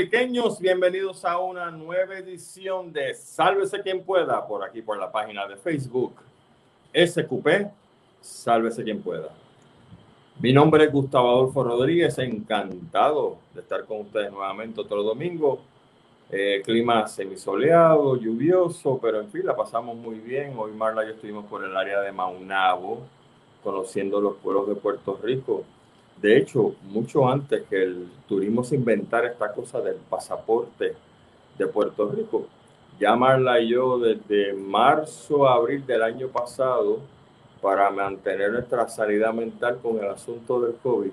puertorriqueños, bienvenidos a una nueva edición de Sálvese quien pueda por aquí por la página de Facebook SQP, Sálvese quien pueda. Mi nombre es Gustavo Adolfo Rodríguez, encantado de estar con ustedes nuevamente otro domingo. Eh, clima semisoleado, lluvioso, pero en fin, la pasamos muy bien. Hoy Marla y yo estuvimos por el área de Maunabo, conociendo los pueblos de Puerto Rico de hecho, mucho antes que el turismo se inventara esta cosa del pasaporte de Puerto Rico, ya Marla yo desde marzo a abril del año pasado, para mantener nuestra sanidad mental con el asunto del COVID,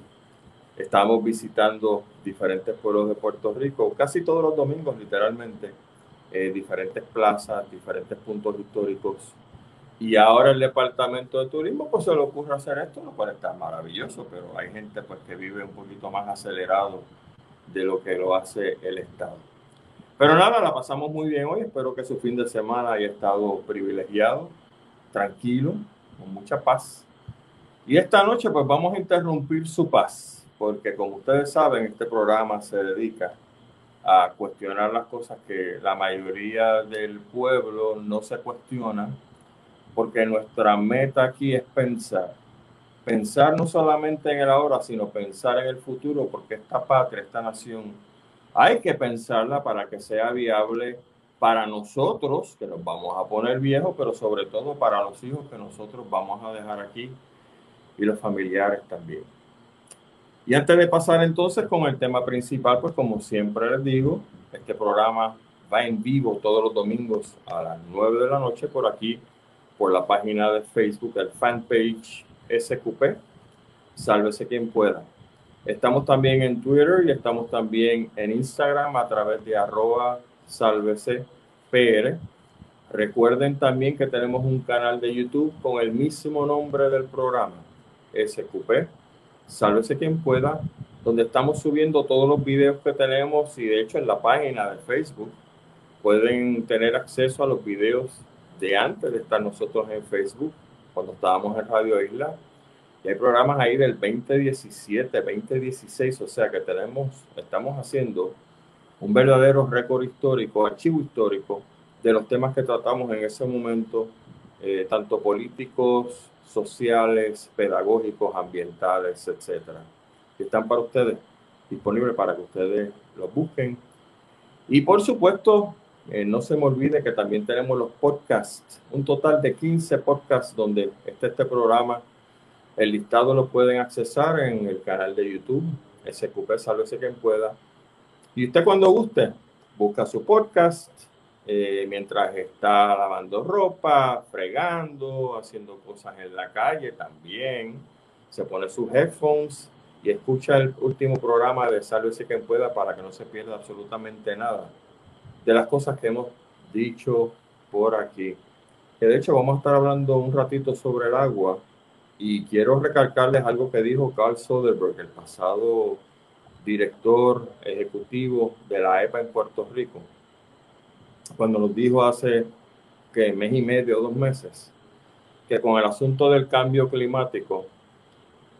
estábamos visitando diferentes pueblos de Puerto Rico, casi todos los domingos literalmente, eh, diferentes plazas, diferentes puntos históricos y ahora el departamento de turismo pues se le ocurre hacer esto, lo cual está maravilloso, pero hay gente pues que vive un poquito más acelerado de lo que lo hace el Estado. Pero nada, la pasamos muy bien hoy, espero que su fin de semana haya estado privilegiado, tranquilo, con mucha paz. Y esta noche pues vamos a interrumpir su paz, porque como ustedes saben, este programa se dedica a cuestionar las cosas que la mayoría del pueblo no se cuestiona porque nuestra meta aquí es pensar. Pensar no solamente en el ahora, sino pensar en el futuro, porque esta patria, esta nación, hay que pensarla para que sea viable para nosotros, que nos vamos a poner viejos, pero sobre todo para los hijos que nosotros vamos a dejar aquí y los familiares también. Y antes de pasar entonces con el tema principal, pues como siempre les digo, este programa va en vivo todos los domingos a las 9 de la noche por aquí por la página de Facebook, el fanpage SQP, sálvese quien pueda. Estamos también en Twitter y estamos también en Instagram a través de arroba sálvese PR. Recuerden también que tenemos un canal de YouTube con el mismo nombre del programa, SQP, sálvese quien pueda, donde estamos subiendo todos los videos que tenemos y de hecho en la página de Facebook pueden tener acceso a los videos de antes de estar nosotros en Facebook, cuando estábamos en Radio Isla. Y hay programas ahí del 2017, 2016, o sea que tenemos, estamos haciendo un verdadero récord histórico, archivo histórico de los temas que tratamos en ese momento, eh, tanto políticos, sociales, pedagógicos, ambientales, etcétera. Que están para ustedes, disponibles para que ustedes los busquen. Y por supuesto, eh, no se me olvide que también tenemos los podcasts, un total de 15 podcasts donde está este programa. El listado lo pueden accesar en el canal de YouTube, SQP, ese quien pueda. Y usted cuando guste, busca su podcast eh, mientras está lavando ropa, fregando, haciendo cosas en la calle también. Se pone sus headphones y escucha el último programa de ese quien pueda para que no se pierda absolutamente nada de las cosas que hemos dicho por aquí. Que de hecho vamos a estar hablando un ratito sobre el agua y quiero recalcarles algo que dijo Carl Soderberg, el pasado director ejecutivo de la EPA en Puerto Rico, cuando nos dijo hace que mes y medio, dos meses, que con el asunto del cambio climático,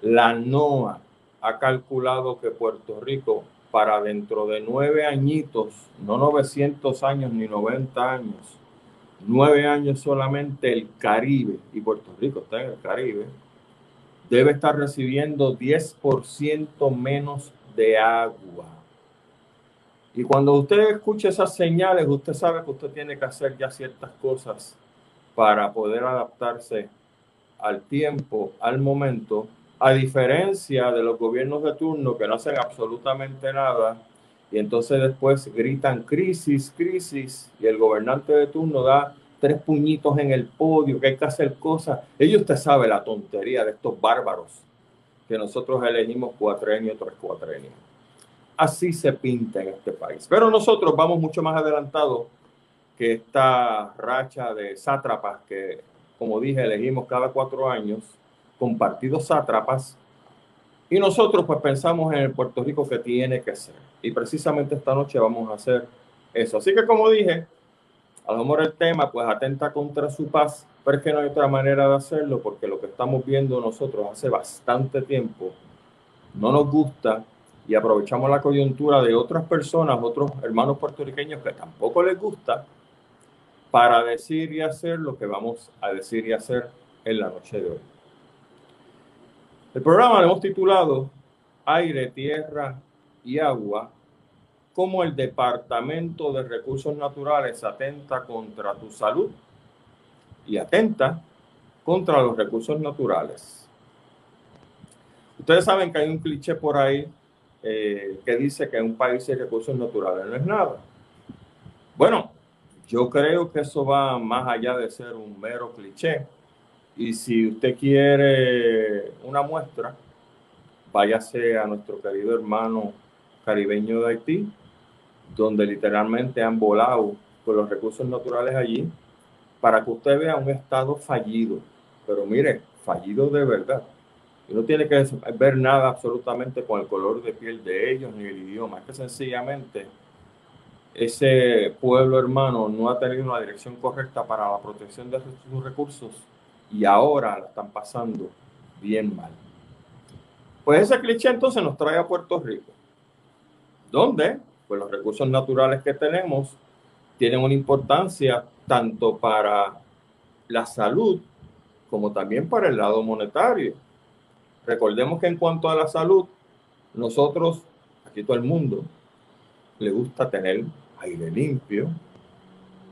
la NOAA ha calculado que Puerto Rico para dentro de nueve añitos, no 900 años ni 90 años, nueve años solamente el Caribe, y Puerto Rico está en el Caribe, debe estar recibiendo 10% menos de agua. Y cuando usted escucha esas señales, usted sabe que usted tiene que hacer ya ciertas cosas para poder adaptarse al tiempo, al momento, a diferencia de los gobiernos de turno que no hacen absolutamente nada y entonces después gritan crisis, crisis y el gobernante de turno da tres puñitos en el podio, que hay que hacer cosas. Ellos usted sabe la tontería de estos bárbaros que nosotros elegimos cuatrenio tras cuatrenio. Así se pinta en este país. Pero nosotros vamos mucho más adelantados que esta racha de sátrapas que, como dije, elegimos cada cuatro años con partidos sátrapas y nosotros pues pensamos en el Puerto Rico que tiene que ser. Y precisamente esta noche vamos a hacer eso. Así que como dije, a lo mejor el tema pues atenta contra su paz, pero es que no hay otra manera de hacerlo porque lo que estamos viendo nosotros hace bastante tiempo no nos gusta y aprovechamos la coyuntura de otras personas, otros hermanos puertorriqueños que tampoco les gusta, para decir y hacer lo que vamos a decir y hacer en la noche de hoy. El programa lo hemos titulado Aire, Tierra y Agua, cómo el Departamento de Recursos Naturales atenta contra tu salud y atenta contra los recursos naturales. Ustedes saben que hay un cliché por ahí eh, que dice que un país sin recursos naturales no es nada. Bueno, yo creo que eso va más allá de ser un mero cliché. Y si usted quiere una muestra, váyase a nuestro querido hermano caribeño de Haití, donde literalmente han volado con los recursos naturales allí, para que usted vea un estado fallido. Pero mire, fallido de verdad. Y no tiene que ver nada absolutamente con el color de piel de ellos ni el idioma. Es que sencillamente ese pueblo hermano no ha tenido una dirección correcta para la protección de sus recursos y ahora la están pasando bien mal. Pues ese cliché entonces nos trae a Puerto Rico, donde pues los recursos naturales que tenemos tienen una importancia tanto para la salud como también para el lado monetario. Recordemos que en cuanto a la salud, nosotros, aquí todo el mundo, le gusta tener aire limpio,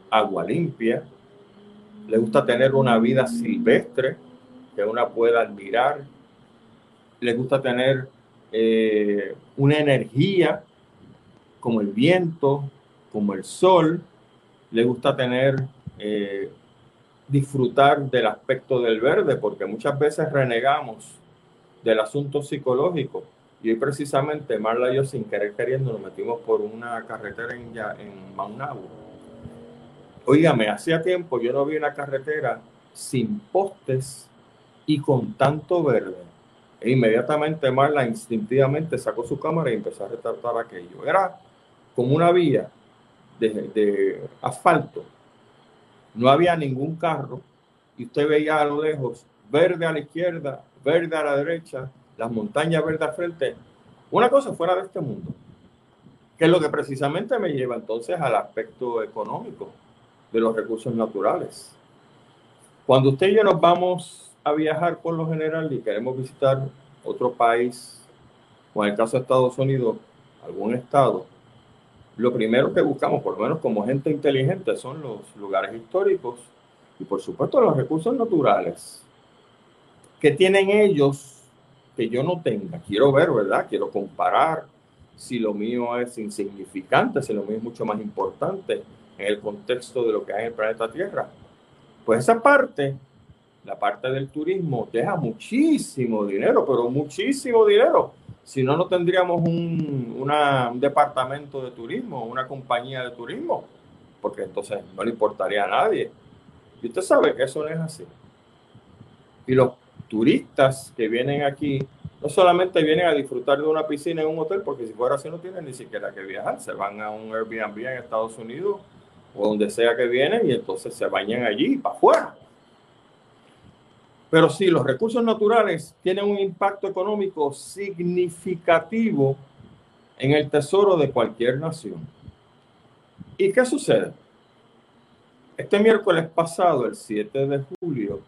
agua limpia, le gusta tener una vida silvestre que una pueda admirar, le gusta tener eh, una energía como el viento, como el sol, le gusta tener, eh, disfrutar del aspecto del verde, porque muchas veces renegamos del asunto psicológico. Y hoy precisamente Marla y yo sin querer queriendo nos metimos por una carretera en, en. Óigame, hacía tiempo yo no vi una carretera sin postes y con tanto verde. E inmediatamente Marla instintivamente sacó su cámara y empezó a retratar aquello. Era como una vía de, de asfalto. No había ningún carro y usted veía a lo lejos verde a la izquierda, verde a la derecha, las montañas verdes al frente, una cosa fuera de este mundo, que es lo que precisamente me lleva entonces al aspecto económico de los recursos naturales. Cuando usted y yo nos vamos a viajar por lo general y queremos visitar otro país, o en el caso de Estados Unidos, algún estado, lo primero que buscamos, por lo menos como gente inteligente, son los lugares históricos y por supuesto los recursos naturales. que tienen ellos que yo no tenga? Quiero ver, ¿verdad? Quiero comparar si lo mío es insignificante, si lo mío es mucho más importante en el contexto de lo que hay en el planeta Tierra. Pues esa parte, la parte del turismo, deja muchísimo dinero, pero muchísimo dinero. Si no, no tendríamos un, un departamento de turismo, una compañía de turismo, porque entonces no le importaría a nadie. Y usted sabe que eso no es así. Y los turistas que vienen aquí no solamente vienen a disfrutar de una piscina en un hotel, porque si fuera así no tienen ni siquiera que viajar, se van a un Airbnb en Estados Unidos o donde sea que vienen y entonces se bañan allí para afuera. Pero sí, los recursos naturales tienen un impacto económico significativo en el tesoro de cualquier nación. ¿Y qué sucede? Este miércoles pasado, el 7 de julio,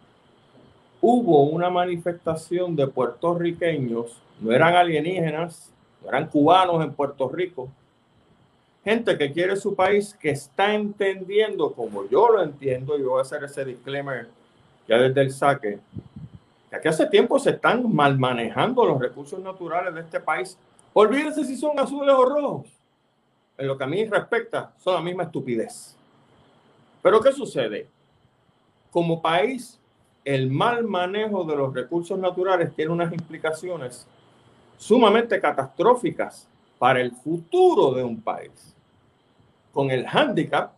hubo una manifestación de puertorriqueños, no eran alienígenas, eran cubanos en Puerto Rico, gente que quiere su país, que está entendiendo, como yo lo entiendo, y voy a hacer ese disclaimer ya desde el saque, que aquí hace tiempo se están mal manejando los recursos naturales de este país. Olvídense si son azules o rojos. En lo que a mí respecta, son la misma estupidez. Pero ¿qué sucede? Como país el mal manejo de los recursos naturales tiene unas implicaciones sumamente catastróficas para el futuro de un país. Con el hándicap,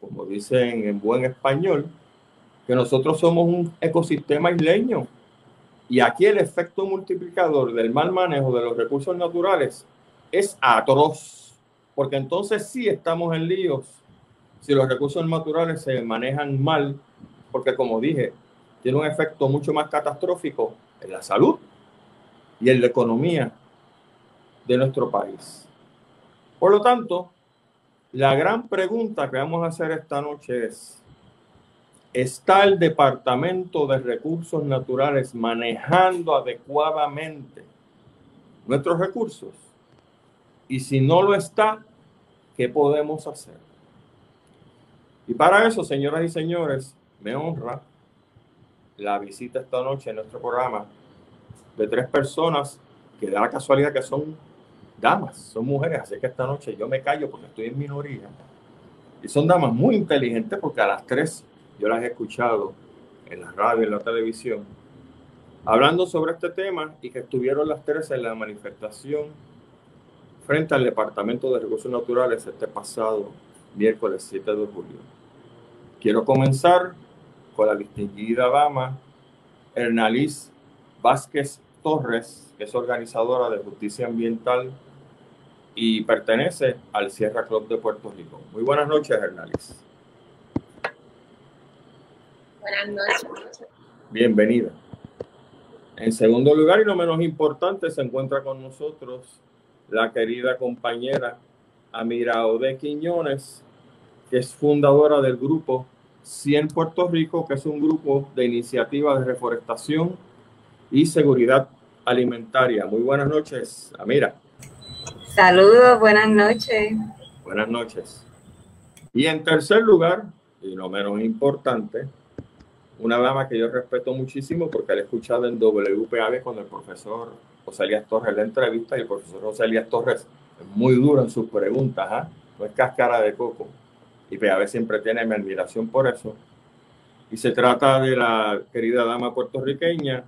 como dicen en buen español, que nosotros somos un ecosistema isleño. Y aquí el efecto multiplicador del mal manejo de los recursos naturales es atroz, porque entonces sí estamos en líos si los recursos naturales se manejan mal, porque como dije, tiene un efecto mucho más catastrófico en la salud y en la economía de nuestro país. Por lo tanto, la gran pregunta que vamos a hacer esta noche es, ¿está el Departamento de Recursos Naturales manejando adecuadamente nuestros recursos? Y si no lo está, ¿qué podemos hacer? Y para eso, señoras y señores, me honra la visita esta noche en nuestro programa de tres personas que da la casualidad que son damas, son mujeres, así que esta noche yo me callo porque estoy en minoría. Y son damas muy inteligentes porque a las tres yo las he escuchado en la radio, en la televisión, hablando sobre este tema y que estuvieron las tres en la manifestación frente al Departamento de Recursos Naturales este pasado miércoles 7 de julio. Quiero comenzar con la distinguida dama Hernalis Vázquez Torres, que es organizadora de justicia ambiental y pertenece al Sierra Club de Puerto Rico. Muy buenas noches, Hernalis. Buenas noches. Bienvenida. En segundo lugar, y no menos importante, se encuentra con nosotros la querida compañera Amira Ode Quiñones, que es fundadora del grupo 100 Puerto Rico, que es un grupo de iniciativa de reforestación y seguridad alimentaria. Muy buenas noches, Amira. Saludos, buenas noches. Buenas noches. Y en tercer lugar, y no menos importante, una dama que yo respeto muchísimo porque la he escuchado en WPAB con el profesor José Elías Torres la entrevista y el profesor José Torres es muy duro en sus preguntas, ¿ah? no es cáscara de coco. Y PAB siempre tiene mi admiración por eso. Y se trata de la querida dama puertorriqueña,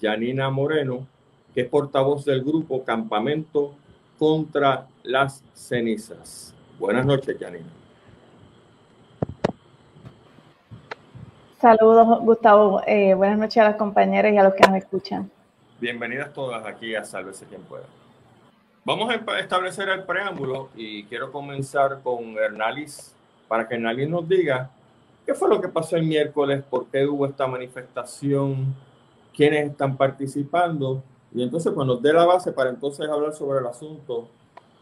Janina Moreno, que es portavoz del grupo Campamento contra las Cenizas. Buenas noches, Janina. Saludos, Gustavo. Eh, buenas noches a las compañeras y a los que nos escuchan. Bienvenidas todas aquí a Sálvese quien pueda. Vamos a establecer el preámbulo y quiero comenzar con Hernalis para que Hernalis nos diga qué fue lo que pasó el miércoles, por qué hubo esta manifestación, quiénes están participando. Y entonces, pues nos dé la base para entonces hablar sobre el asunto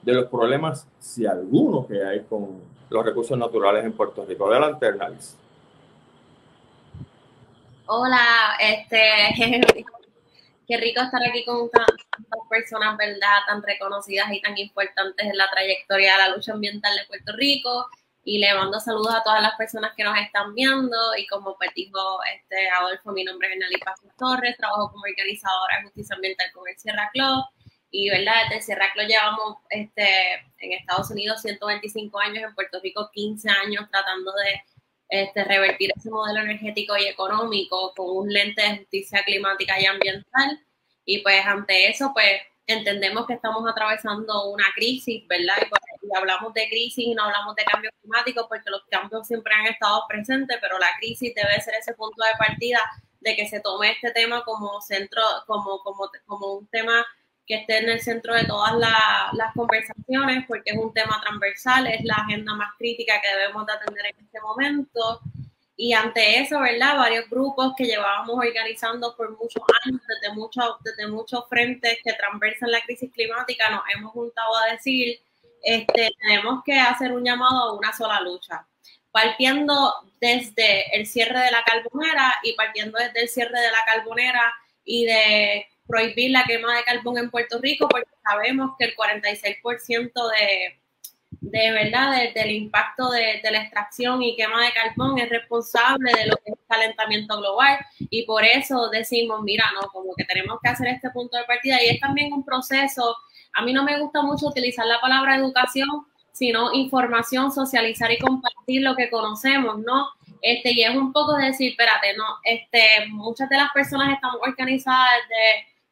de los problemas, si alguno que hay con los recursos naturales en Puerto Rico. Adelante, Hernández. Hola, este, qué rico estar aquí con tantas personas, ¿verdad? Tan reconocidas y tan importantes en la trayectoria de la lucha ambiental de Puerto Rico y le mando saludos a todas las personas que nos están viendo y como pues dijo este Adolfo, mi nombre es Nelly Paz Torres, trabajo como organizadora de justicia ambiental con el Sierra Club y verdad, desde Sierra Club llevamos este, en Estados Unidos 125 años, en Puerto Rico 15 años tratando de este, revertir ese modelo energético y económico con un lente de justicia climática y ambiental. Y pues ante eso pues entendemos que estamos atravesando una crisis, ¿verdad? Y, hablamos de crisis y no hablamos de cambio climático porque los cambios siempre han estado presentes, pero la crisis debe ser ese punto de partida de que se tome este tema como centro, como, como, como un tema que esté en el centro de todas las conversaciones, porque es un tema transversal, es la agenda más crítica que debemos de atender en este momento. Y ante eso, ¿verdad? Varios grupos que llevábamos organizando por muchos años, desde muchos, desde muchos frentes que transversan la crisis climática, nos hemos juntado a decir, este, tenemos que hacer un llamado a una sola lucha. Partiendo desde el cierre de la carbonera y partiendo desde el cierre de la carbonera y de prohibir la quema de carbón en Puerto Rico, porque sabemos que el 46% de de verdad del impacto de, la extracción y quema de carbón es responsable de lo que es el calentamiento global. Y por eso decimos, mira, no, como que tenemos que hacer este punto de partida. Y es también un proceso, a mí no me gusta mucho utilizar la palabra educación, sino información, socializar y compartir lo que conocemos, ¿no? Este, y es un poco de decir, espérate, no, este, muchas de las personas estamos organizadas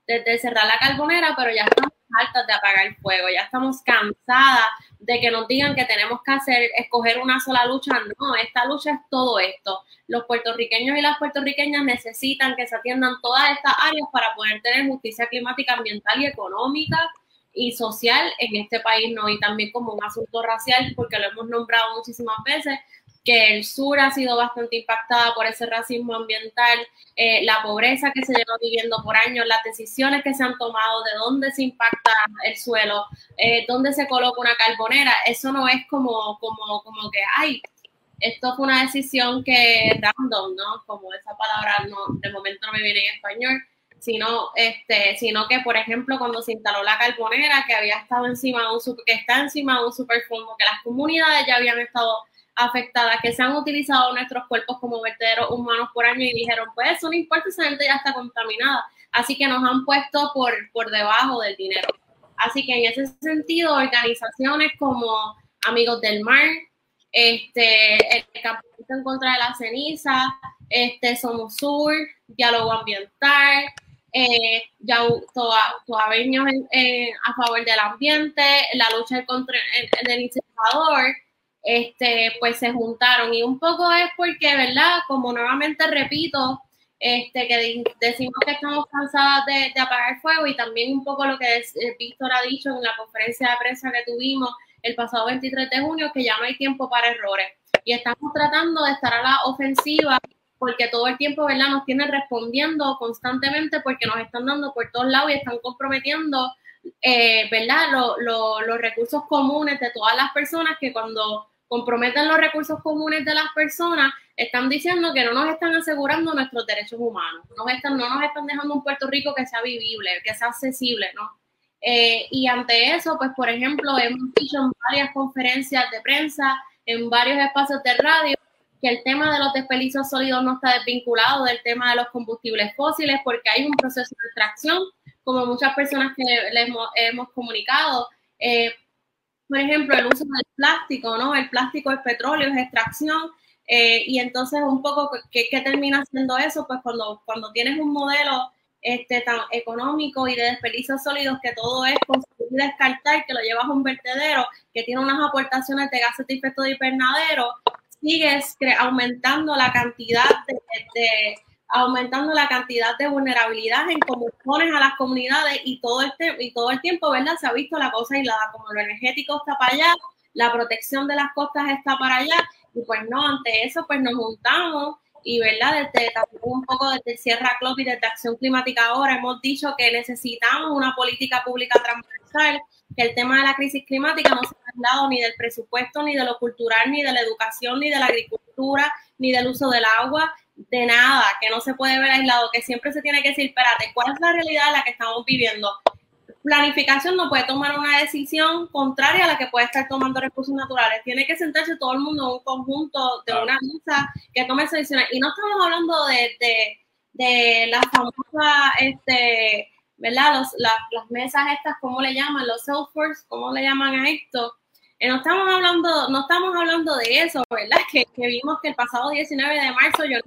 desde, desde cerrar la carbonera, pero ya estamos hartas de apagar el fuego, ya estamos cansadas de que nos digan que tenemos que hacer, escoger una sola lucha. No, esta lucha es todo esto. Los puertorriqueños y las puertorriqueñas necesitan que se atiendan todas estas áreas para poder tener justicia climática, ambiental y económica y social en este país, ¿no? Y también como un asunto racial, porque lo hemos nombrado muchísimas veces, que el sur ha sido bastante impactada por ese racismo ambiental, eh, la pobreza que se lleva viviendo por años, las decisiones que se han tomado, de dónde se impacta el suelo, eh, dónde se coloca una carbonera, eso no es como, como, como que, ay, esto fue una decisión que random, ¿no? Como esa palabra no, de momento no me viene en español, sino, este, sino que, por ejemplo, cuando se instaló la carbonera, que había estado encima de un, que está encima de un superfondo, que las comunidades ya habían estado afectadas, que se han utilizado nuestros cuerpos como vertederos humanos por año y dijeron, pues eso no importa, esa gente ya está contaminada. Así que nos han puesto por, por debajo del dinero. Así que en ese sentido, organizaciones como Amigos del Mar, este, el Campamento en contra de la ceniza, este, Somos Sur, Diálogo Ambiental, eh, ya a favor del ambiente, la lucha contra el, el, este, pues se juntaron. Y un poco es porque, ¿verdad? Como nuevamente repito, este, que decimos que estamos cansadas de, de apagar fuego y también un poco lo que eh, Víctor ha dicho en la conferencia de prensa que tuvimos el pasado 23 de junio, que ya no hay tiempo para errores. Y estamos tratando de estar a la ofensiva porque todo el tiempo, ¿verdad? Nos tienen respondiendo constantemente porque nos están dando por todos lados y están comprometiendo, eh, ¿verdad? los recursos comunes de todas las personas que cuando comprometen los recursos comunes de las personas, están diciendo que no nos están asegurando nuestros derechos humanos, no, están, no nos están dejando un Puerto Rico que sea vivible, que sea accesible, ¿no? Eh, y ante eso, pues, por ejemplo, hemos dicho en varias conferencias de prensa, en varios espacios de radio, que el tema de los desperdicios sólidos no está desvinculado del tema de los combustibles fósiles, porque hay un proceso de extracción, como muchas personas que les hemos, comunicado. Eh, por ejemplo, el uso del plástico, ¿no? El plástico es petróleo, es extracción. Eh, y entonces un poco, ¿qué, ¿qué, termina haciendo eso? Pues cuando, cuando tienes un modelo este, tan económico y de desperdicios sólidos que todo es construir y descartar, que lo llevas a un vertedero, que tiene unas aportaciones de gases de efecto de invernadero, sigues aumentando la cantidad de, aumentando la cantidad de vulnerabilidad en cómo a las comunidades y todo este y todo el tiempo, ¿verdad? Se ha visto la cosa aislada, como lo energético está para allá, la protección de las costas está para allá, y pues no, ante eso pues nos juntamos y verdad, desde un poco desde Sierra Club y desde Acción Climática ahora hemos dicho que necesitamos una política pública transversal, que el tema de la crisis climática no se ha aislado ni del presupuesto, ni de lo cultural, ni de la educación, ni de la agricultura, ni del uso del agua, de nada, que no se puede ver aislado, que siempre se tiene que decir, espérate, ¿cuál es la realidad en la que estamos viviendo? planificación no puede tomar una decisión contraria a la que puede estar tomando recursos naturales. Tiene que sentarse todo el mundo en un conjunto de una mesa que tome decisión. Y no estamos hablando de, de, de las famosas, este, ¿verdad? Los, las mesas estas, ¿cómo le llaman? Los Salesforce, ¿cómo le llaman a esto? Eh, no estamos hablando, no estamos hablando de eso, ¿verdad? Que, que vimos que el pasado 19 de marzo yo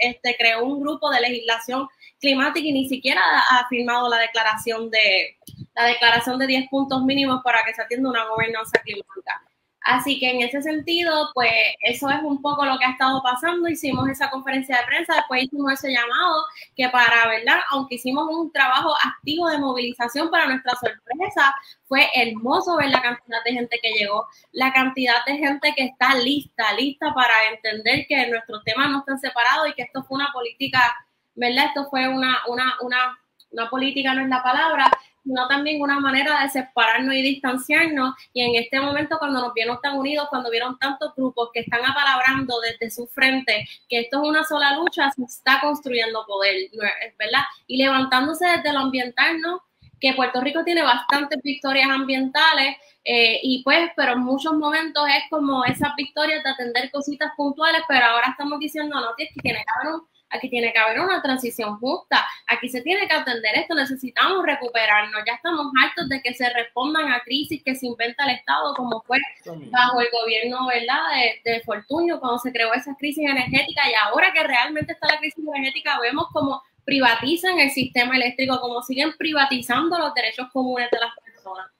este, creó un grupo de legislación climática y ni siquiera ha firmado la declaración de la declaración de 10 puntos mínimos para que se atienda una gobernanza climática. Así que en ese sentido, pues eso es un poco lo que ha estado pasando. Hicimos esa conferencia de prensa, después hicimos ese llamado, que para, ¿verdad? Aunque hicimos un trabajo activo de movilización para nuestra sorpresa, fue hermoso ver la cantidad de gente que llegó, la cantidad de gente que está lista, lista para entender que nuestros temas no están separados y que esto fue una política, ¿verdad? Esto fue una, una, una, una política, no es la palabra, sino también una manera de separarnos y distanciarnos. Y en este momento, cuando nos vieron tan unidos, cuando vieron tantos grupos que están apalabrando desde su frente que esto es una sola lucha, se está construyendo poder, ¿verdad? Y levantándose desde lo ambiental, ¿no? Que Puerto Rico tiene bastantes victorias ambientales. Eh, y pues, pero en muchos momentos es como esas victorias de atender cositas puntuales, pero ahora estamos diciendo, no, que tiene que haber un aquí tiene que haber una transición justa, aquí se tiene que atender esto, necesitamos recuperarnos, ya estamos hartos de que se respondan a crisis que se inventa el Estado, como fue bajo el gobierno ¿verdad? De, de Fortunio, cuando se creó esa crisis energética y ahora que realmente está la crisis energética, vemos como privatizan el sistema eléctrico, como siguen privatizando los derechos comunes de las personas.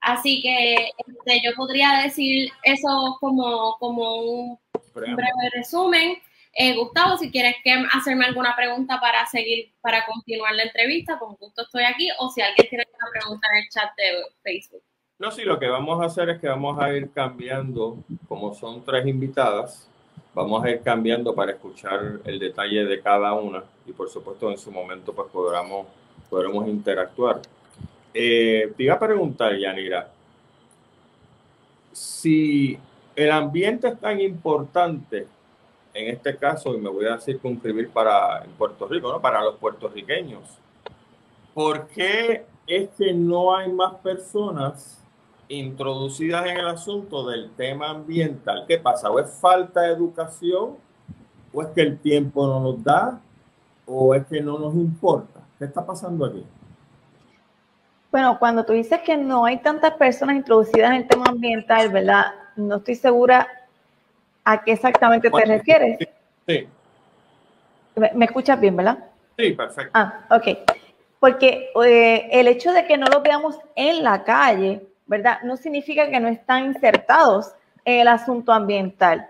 Así que este, yo podría decir eso como, como un breve resumen. Eh, Gustavo, si quieres que hacerme alguna pregunta para seguir, para continuar la entrevista, con gusto estoy aquí. O si alguien tiene alguna pregunta en el chat de Facebook. No, sí, lo que vamos a hacer es que vamos a ir cambiando como son tres invitadas, vamos a ir cambiando para escuchar el detalle de cada una y por supuesto en su momento pues podremos, podremos interactuar. Eh, te iba a preguntar, Yanira, si el ambiente es tan importante en este caso, y me voy a circunscribir para en Puerto Rico, ¿no? para los puertorriqueños, ¿por qué es que no hay más personas introducidas en el asunto del tema ambiental? ¿Qué pasa? ¿O es falta de educación? ¿O es que el tiempo no nos da? ¿O es que no nos importa? ¿Qué está pasando aquí? Bueno, cuando tú dices que no hay tantas personas introducidas en el tema ambiental, ¿verdad? No estoy segura ¿A qué exactamente te refieres? Sí. ¿Me, escuchas bien, verdad? Sí, perfecto. Ah, ok. Porque eh, el hecho de que no los veamos en la calle, ¿verdad? No significa que no están insertados en el asunto ambiental.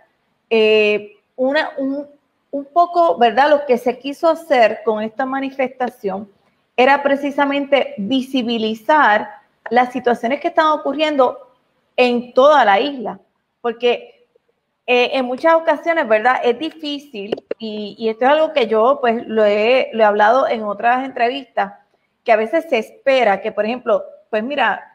Eh, una, un, un poco, ¿verdad? Lo que se quiso hacer con esta manifestación era precisamente visibilizar las situaciones que están ocurriendo en toda la isla, porque eh, en muchas ocasiones, ¿verdad? Es difícil y, esto es algo que yo pues lo he, lo he hablado en otras entrevistas, que a veces se espera que, por ejemplo, pues mira,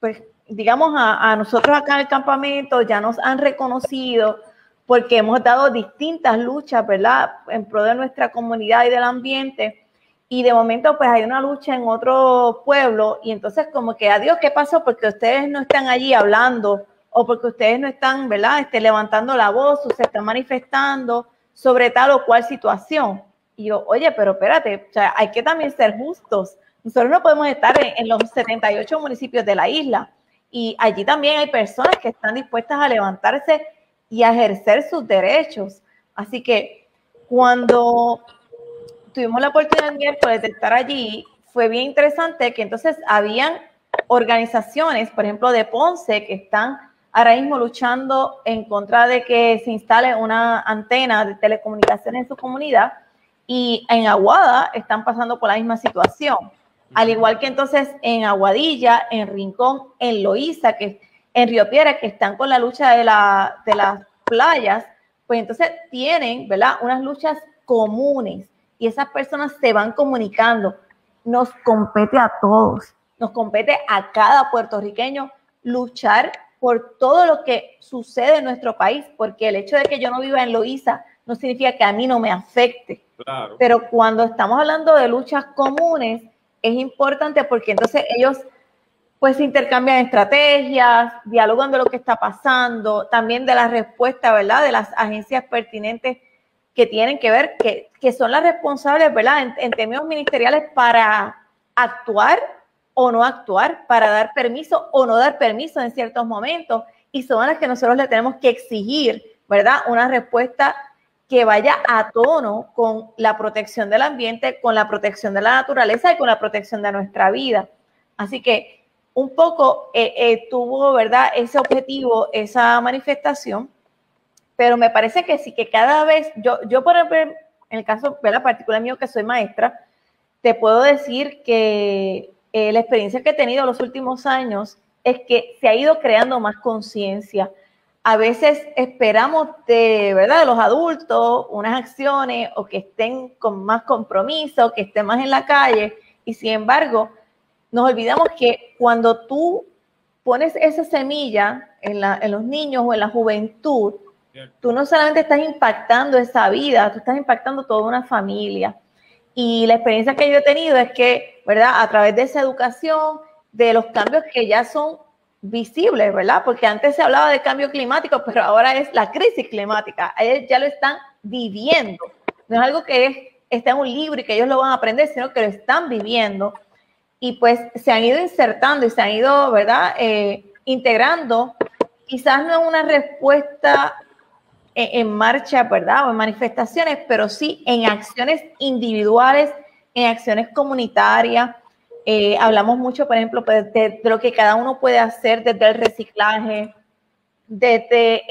pues digamos a, a nosotros acá en el campamento ya nos han reconocido porque hemos dado distintas luchas, ¿verdad? En pro de nuestra comunidad y del ambiente. Y de momento, pues hay una lucha en otro pueblo y entonces como que, adiós, ¿qué pasó? Porque ustedes no están allí hablando o porque ustedes no están, ¿verdad?, este, levantando la voz o se están manifestando sobre tal o cual situación. Y yo, oye, pero espérate, o sea, hay que también ser justos. Nosotros no podemos estar en, los 78 municipios de la isla. Y allí también hay personas que están dispuestas a levantarse y a ejercer sus derechos. Así que cuando tuvimos la oportunidad el miércoles de estar allí, fue bien interesante que entonces habían organizaciones, por ejemplo, de Ponce, que están ahora mismo luchando en contra de que se instale una antena de telecomunicaciones en su comunidad y en Aguada están pasando por la misma situación. Al igual que entonces en Aguadilla, en Rincón, en Loíza, que en Río Piedra, que están con la lucha de, la, de las playas, pues entonces tienen, ¿verdad? Unas luchas comunes y esas personas se van comunicando. Nos compete a todos, nos compete a cada puertorriqueño luchar por todo lo que sucede en nuestro país, porque el hecho de que yo no viva en Loíza no significa que a mí no me afecte. Pero cuando estamos hablando de luchas comunes, es importante porque entonces ellos pues intercambian estrategias, dialogan de lo que está pasando, también de la respuesta, ¿verdad? De las agencias pertinentes que tienen que ver, que, que son las responsables, ¿verdad? En, en términos ministeriales para actuar o no actuar, para dar permiso o no dar permiso en ciertos momentos. Y son las que nosotros le tenemos que exigir, ¿verdad? Una respuesta que vaya a tono con la protección del ambiente, con la protección de la naturaleza y con la protección de nuestra vida. Así que un poco eh, eh, tuvo, ¿verdad? Ese objetivo, esa manifestación, pero me parece que sí, que cada vez, yo, yo por ejemplo, en el caso, la particular mío que soy maestra, te puedo decir que eh, la experiencia que he tenido los últimos años es que se ha ido creando más conciencia. A veces esperamos de, ¿verdad? de los adultos unas acciones o que estén con más compromiso, que estén más en la calle, y sin embargo, nos olvidamos que cuando tú pones esa semilla en, en los niños o en la juventud, tú no solamente estás impactando esa vida, tú estás impactando toda una familia. Y la experiencia que yo he tenido es que, ¿verdad? A través de esa educación, de los cambios que ya son visibles, ¿verdad? Porque antes se hablaba de cambio climático, pero ahora es la crisis climática. Ellos ya lo están viviendo. No es algo que es, está en un libro y que ellos lo van a aprender, sino que lo están viviendo. Y pues se han ido insertando y se han ido, ¿verdad? Eh, integrando. Quizás no es una respuesta en, marcha, ¿verdad? O en manifestaciones, pero sí en acciones individuales, en acciones comunitarias. Eh, hablamos mucho, por ejemplo, pues, de, lo que cada uno puede hacer desde el reciclaje, desde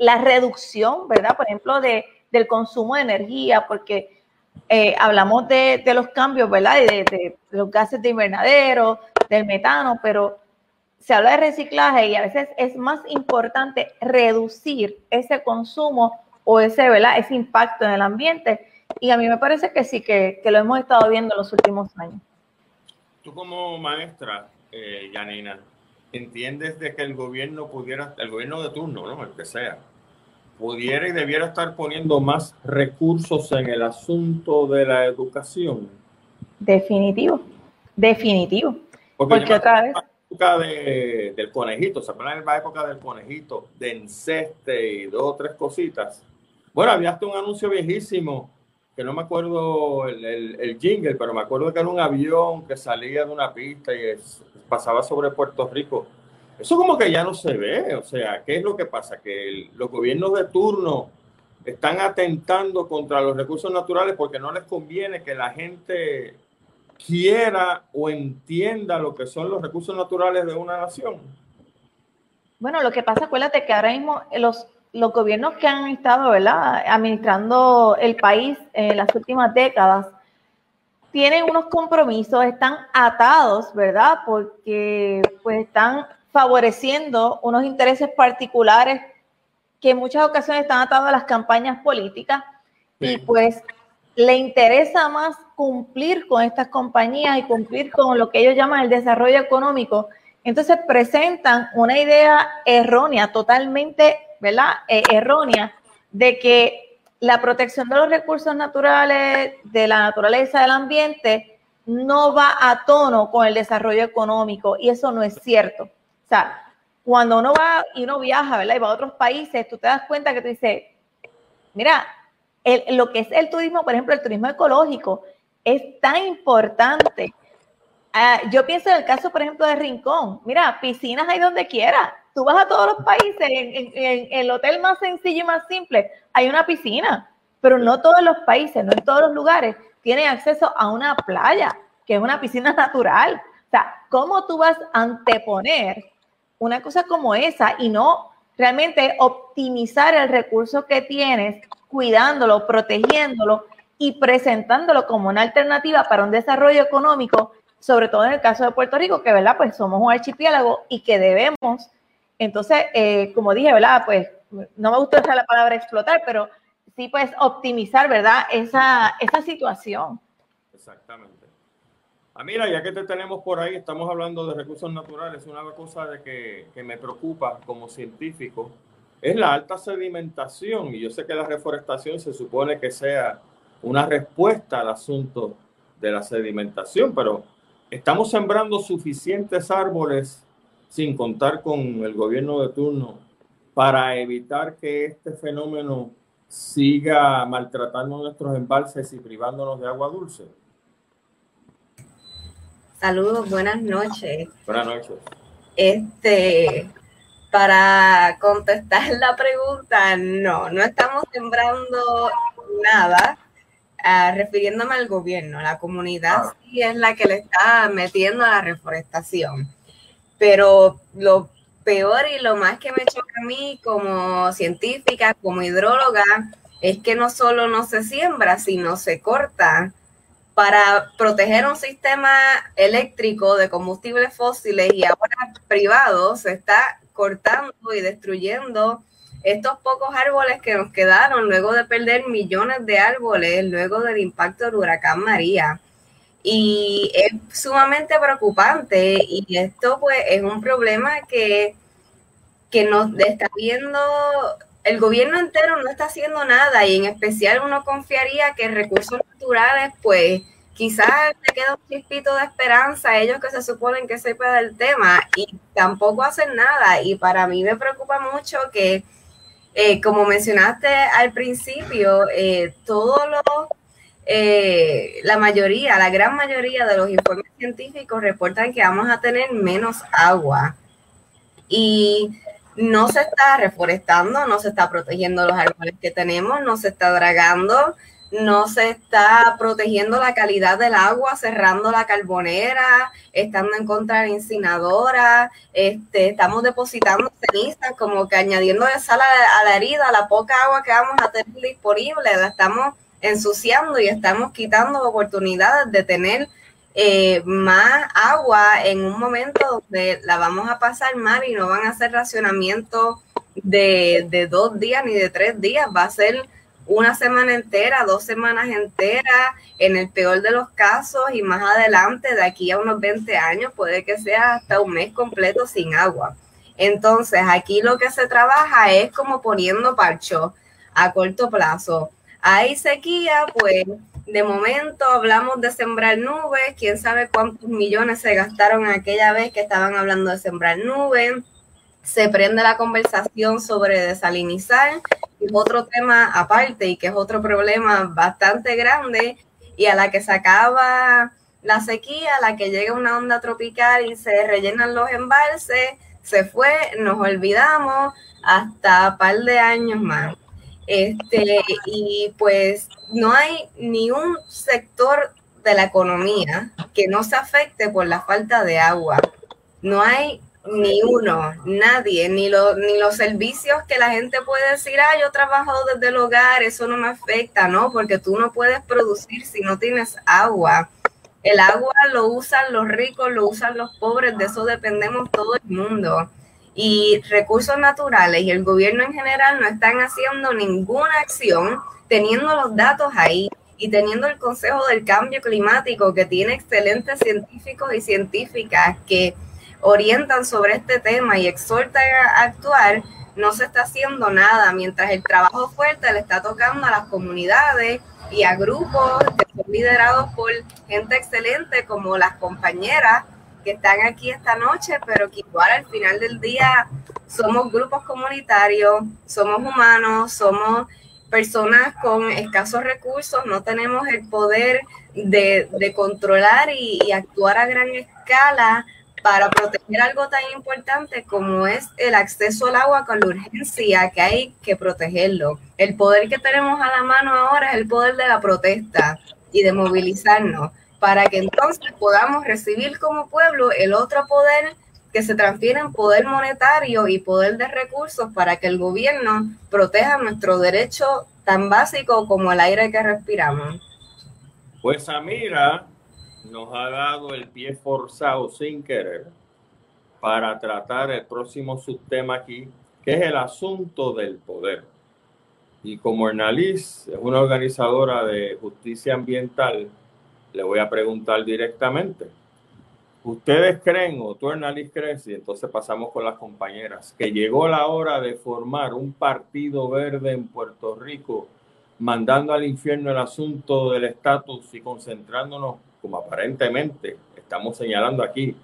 la reducción, ¿verdad? Por ejemplo, de, del consumo de energía, porque eh, hablamos de, los cambios, ¿verdad? de, de, los gases de invernadero, del metano, pero se habla de reciclaje y a veces es más importante reducir ese consumo o ese, ¿verdad? ese impacto en el ambiente. Y a mí me parece que sí, que, que lo hemos estado viendo en los últimos años. Tú como maestra, eh, Janina, ¿entiendes de que el gobierno pudiera, el gobierno de turno, ¿no? el que sea, pudiera y debiera estar poniendo más recursos en el asunto de la educación? Definitivo, definitivo. Porque, otra vez época de, del conejito, ¿se acuerdan en la época del conejito, de enceste y dos o tres cositas? Bueno, había hasta un anuncio viejísimo, que no me acuerdo el, el, jingle, pero me acuerdo que era un avión que salía de una pista y pasaba sobre Puerto Rico. Eso como que ya no se ve, o sea, ¿qué es lo que pasa? Que los gobiernos de turno están atentando contra los recursos naturales porque no les conviene que la gente quiera o entienda lo que son los recursos naturales de una nación? Bueno, lo que pasa, acuérdate que ahora mismo los, los gobiernos que han estado ¿verdad? administrando el país en las últimas décadas tienen unos compromisos, están atados, ¿verdad? Porque pues están favoreciendo unos intereses particulares que en muchas ocasiones están atados a las campañas políticas y pues le interesa más cumplir con estas compañías y cumplir con lo que ellos llaman el desarrollo económico. Entonces presentan una idea errónea, totalmente, ¿verdad? Eh, errónea, de que la protección de los recursos naturales, de la naturaleza del ambiente, no va a tono con el desarrollo económico y eso no es cierto. O sea, cuando uno va y uno viaja, ¿verdad? Y va a otros países, tú te das cuenta que tú dices, mira, lo que es el turismo, por ejemplo, el turismo ecológico, es tan importante. Ah, yo pienso en el caso, por ejemplo, de Rincón. Mira, piscinas hay donde quiera. Tú vas a todos los países, en, el hotel más sencillo y más simple, hay una piscina, pero no todos los países, no en todos los lugares tienen acceso a una playa, que es una piscina natural. O sea, ¿cómo tú vas a anteponer una cosa como esa y no realmente optimizar el recurso que tienes cuidándolo, protegiéndolo y presentándolo como una alternativa para un desarrollo económico, sobre todo en el caso de Puerto Rico, que, ¿verdad? Pues somos un archipiélago y que debemos, entonces, eh, como dije, ¿verdad? Pues no me gusta usar la palabra explotar, pero sí, pues optimizar, ¿verdad? Esa, esa situación. Exactamente. Ah, mira, ya que te tenemos por ahí, estamos hablando de recursos naturales. Una cosa de que, que me preocupa como científico es la alta sedimentación. Y yo sé que la reforestación se supone que sea una respuesta al asunto de la sedimentación, pero estamos sembrando suficientes árboles sin contar con el gobierno de turno para evitar que este fenómeno siga maltratando nuestros embalses y privándonos de agua dulce. Saludos, buenas noches. Buenas noches. Este, para contestar la pregunta, no, no estamos sembrando nada, uh, refiriéndome al gobierno. La comunidad ah. sí es la que le está metiendo a la reforestación. Pero lo peor y lo más que me choca a mí como científica, como hidróloga, es que no solo no se siembra, sino se corta para proteger un sistema eléctrico de combustibles fósiles y ahora privado se está cortando y destruyendo estos pocos árboles que nos quedaron luego de perder millones de árboles luego del impacto del huracán María. Y es sumamente preocupante y esto pues es un problema que, que nos está viendo, el gobierno entero no está haciendo nada y en especial uno confiaría que recursos naturales pues quizás le queda un chispito de esperanza a ellos que se suponen que sepa del tema y tampoco hacen nada. Y para mí me preocupa mucho que, eh, como mencionaste al principio, eh, todos los, eh, la mayoría, la gran mayoría de los informes científicos reportan que vamos a tener menos agua. Y no se está reforestando, no se está protegiendo los árboles que tenemos, no se está dragando, no se está protegiendo la calidad del agua, cerrando la carbonera, estando en contra de la incinadora, este, estamos depositando cenizas, como que añadiendo sal a, la herida, la poca agua que vamos a tener disponible, la estamos ensuciando y estamos quitando oportunidades de tener eh, más agua en un momento donde la vamos a pasar mal y no van a ser racionamiento de, de dos días ni de tres días, va a ser una semana entera, dos semanas enteras, en el peor de los casos y más adelante, de aquí a unos 20 años, puede que sea hasta un mes completo sin agua. Entonces, aquí lo que se trabaja es como poniendo parcho a corto plazo. Hay sequía, pues de momento hablamos de sembrar nubes, quién sabe cuántos millones se gastaron aquella vez que estaban hablando de sembrar nubes. Se prende la conversación sobre desalinizar, y otro tema aparte y que es otro problema bastante grande y a la que se acaba la sequía, a la que llega una onda tropical y se rellenan los embalses, se fue, nos olvidamos hasta un par de años más. Este, y pues no hay ni un sector de la economía que no se afecte por la falta de agua. No hay ni uno, nadie, ni, lo, ni los servicios que la gente puede decir, ah, yo trabajo desde el hogar, eso no me afecta, ¿no? Porque tú no puedes producir si no tienes agua. El agua lo usan los ricos, lo usan los pobres, de eso dependemos todo el mundo y recursos naturales y el gobierno en general no están haciendo ninguna acción teniendo los datos ahí y teniendo el Consejo del Cambio Climático que tiene excelentes científicos y científicas que orientan sobre este tema y exhortan a actuar, no se está haciendo nada, mientras el trabajo fuerte le está tocando a las comunidades y a grupos que son liderados por gente excelente como las compañeras que están aquí esta noche, pero que igual al final del día somos grupos comunitarios, somos humanos, somos personas con escasos recursos, no tenemos el poder de, controlar y, actuar a gran escala para proteger algo tan importante como es el acceso al agua con la urgencia que hay que protegerlo. El poder que tenemos a la mano ahora es el poder de la protesta y de movilizarnos para que entonces podamos recibir como pueblo el otro poder que se transfiere en poder monetario y poder de recursos para que el gobierno proteja nuestro derecho tan básico como el aire que respiramos. Pues Amira nos ha dado el pie forzado sin querer para tratar el próximo subtema aquí, que es el asunto del poder. Y como Hernaliz es una organizadora de justicia ambiental, le voy a preguntar directamente. ¿Ustedes creen, o tú, Hernández, crees, y entonces pasamos con las compañeras, que llegó la hora de formar un partido verde en Puerto Rico, mandando al infierno el asunto del estatus y concentrándonos, como aparentemente estamos señalando aquí,